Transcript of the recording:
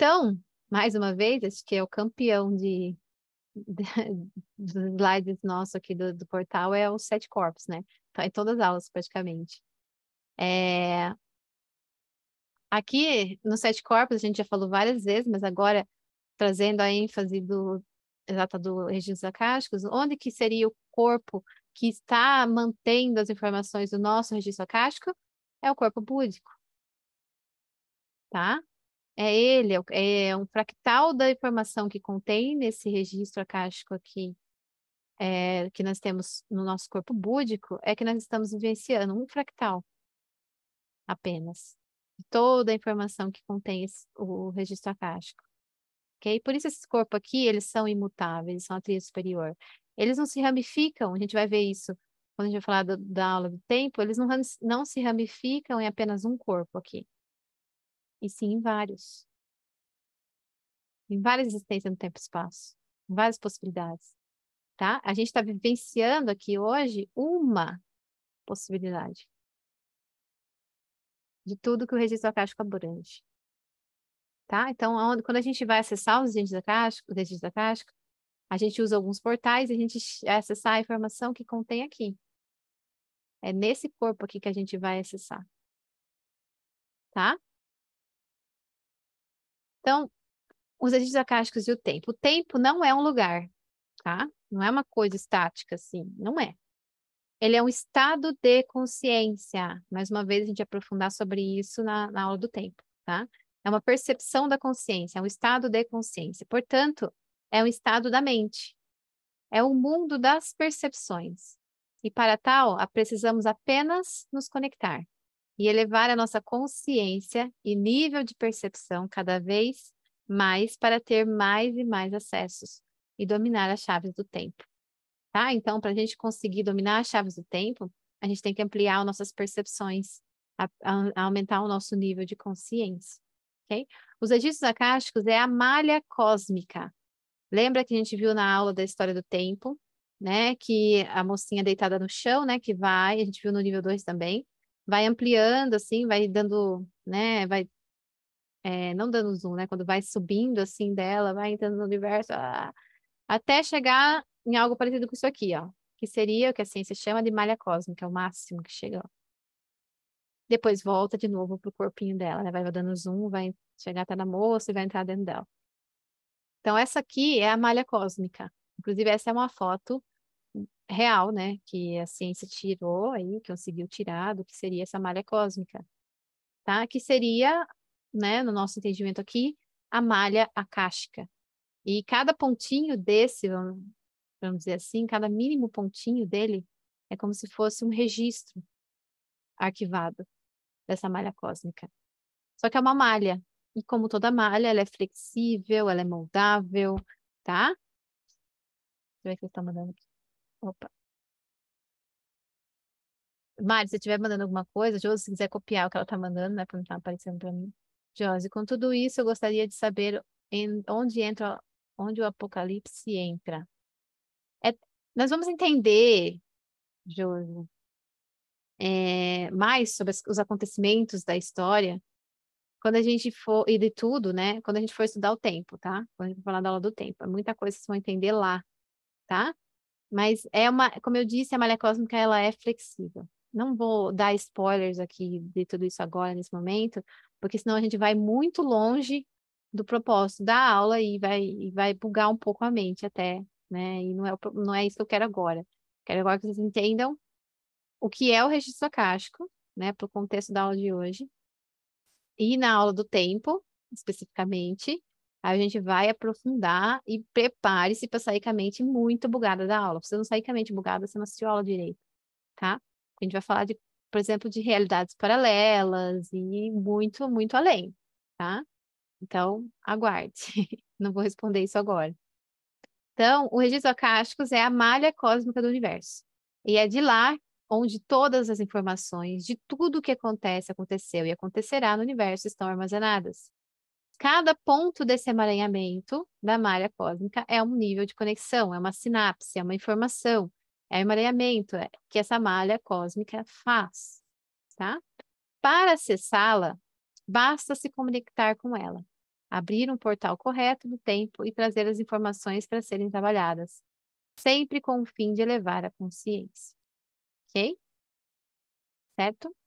Então, mais uma vez, acho que é o campeão de, de dos slides nosso aqui do, do portal é o sete corpos, né? Tá em todas as aulas, praticamente. É... Aqui, no sete corpos, a gente já falou várias vezes, mas agora trazendo a ênfase do exata do registro acásticos, onde que seria o corpo que está mantendo as informações do nosso registro acástico? É o corpo búdico. Tá? É ele, é, é um fractal da informação que contém nesse registro acástico aqui, é, que nós temos no nosso corpo búdico, é que nós estamos vivenciando um fractal apenas. Toda a informação que contém esse, o registro acástico. Ok? Por isso esses corpos aqui, eles são imutáveis, eles são a tríade superior. Eles não se ramificam, a gente vai ver isso quando a gente vai falar do, da aula do tempo, eles não, não se ramificam em apenas um corpo aqui, e sim em vários. Em várias existências no tempo e espaço, várias possibilidades. Tá? A gente está vivenciando aqui hoje uma possibilidade de tudo que o registro acástico abrange. Tá? Então, quando a gente vai acessar os registros acásticos, registros acásticos, a gente usa alguns portais e a gente acessar a informação que contém aqui. É nesse corpo aqui que a gente vai acessar. Tá? Então, os registros acásticos e o tempo. O tempo não é um lugar, tá? Não é uma coisa estática, assim. Não é. Ele é um estado de consciência. Mais uma vez, a gente aprofundar sobre isso na, na aula do tempo, tá? É uma percepção da consciência, é um estado de consciência. Portanto, é um estado da mente. É o mundo das percepções. E para tal, precisamos apenas nos conectar e elevar a nossa consciência e nível de percepção cada vez mais para ter mais e mais acessos e dominar as chaves do tempo. Tá? Então, para a gente conseguir dominar as chaves do tempo, a gente tem que ampliar nossas percepções, a, a, aumentar o nosso nível de consciência ok? Os registros acásticos é a malha cósmica. Lembra que a gente viu na aula da história do tempo, né? Que a mocinha deitada no chão, né? Que vai, a gente viu no nível 2 também, vai ampliando, assim, vai dando, né? Vai, é, não dando zoom, né? Quando vai subindo, assim, dela, vai entrando no universo, ah, até chegar em algo parecido com isso aqui, ó. Que seria o que a ciência chama de malha cósmica, é o máximo que chega, ó depois volta de novo pro corpinho dela, né? Vai dando zoom, vai chegar até na moça e vai entrar dentro dela. Então, essa aqui é a malha cósmica. Inclusive, essa é uma foto real, né? Que a ciência tirou aí, conseguiu tirar do que seria essa malha cósmica. Tá? Que seria, né, no nosso entendimento aqui, a malha akáshica. E cada pontinho desse, vamos, dizer assim, cada mínimo pontinho dele é como se fosse um registro arquivado dessa malha cósmica. Só que é uma malha. E como toda malha, ela é flexível, ela é moldável, tá? Deixa eu ver o que você está mandando aqui. Opa. Mari, se estiver mandando alguma coisa, Josi, se quiser copiar o que ela está mandando, né? Porque não está aparecendo para mim. Josi, com tudo isso, eu gostaria de saber em, onde entra, onde o Apocalipse entra. É, nós vamos entender, Josi, é, mais sobre os acontecimentos da história quando a gente for, e de tudo, né? Quando a gente for estudar o tempo, tá? Quando a gente for falar da aula do tempo. É muita coisa vocês vão entender lá, tá? Mas é uma, como eu disse, a malha cósmica, ela é flexível. Não vou dar spoilers aqui de tudo isso agora, nesse momento, porque senão a gente vai muito longe do propósito da aula e vai, e vai bugar um pouco a mente até, né? E não é, não é isso que eu quero agora. Quero agora que vocês entendam o que é o registro acástico, né, para o contexto da aula de hoje. E na aula do tempo, especificamente, a gente vai aprofundar e prepare-se para sair com a mente muito bugada da aula. Você não sair com a mente bugada, você não assistiu a aula direito, tá? A gente vai falar de, por exemplo, de realidades paralelas e muito, muito além, tá? Então, aguarde. Não vou responder isso agora. Então, o registro acásticos é a malha cósmica do universo. E é de lá onde todas as informações de tudo o que acontece, aconteceu e acontecerá no universo estão armazenadas. Cada ponto desse emaranhamento da malha cósmica é um nível de conexão, é uma sinapse, é uma informação, é o emaranhamento é, que essa malha cósmica faz, tá? Para acessá-la, basta se conectar com ela. abrir um portal correto do tempo e trazer as informações para serem trabalhadas, sempre com o fim de elevar a consciência. Ok? Certo?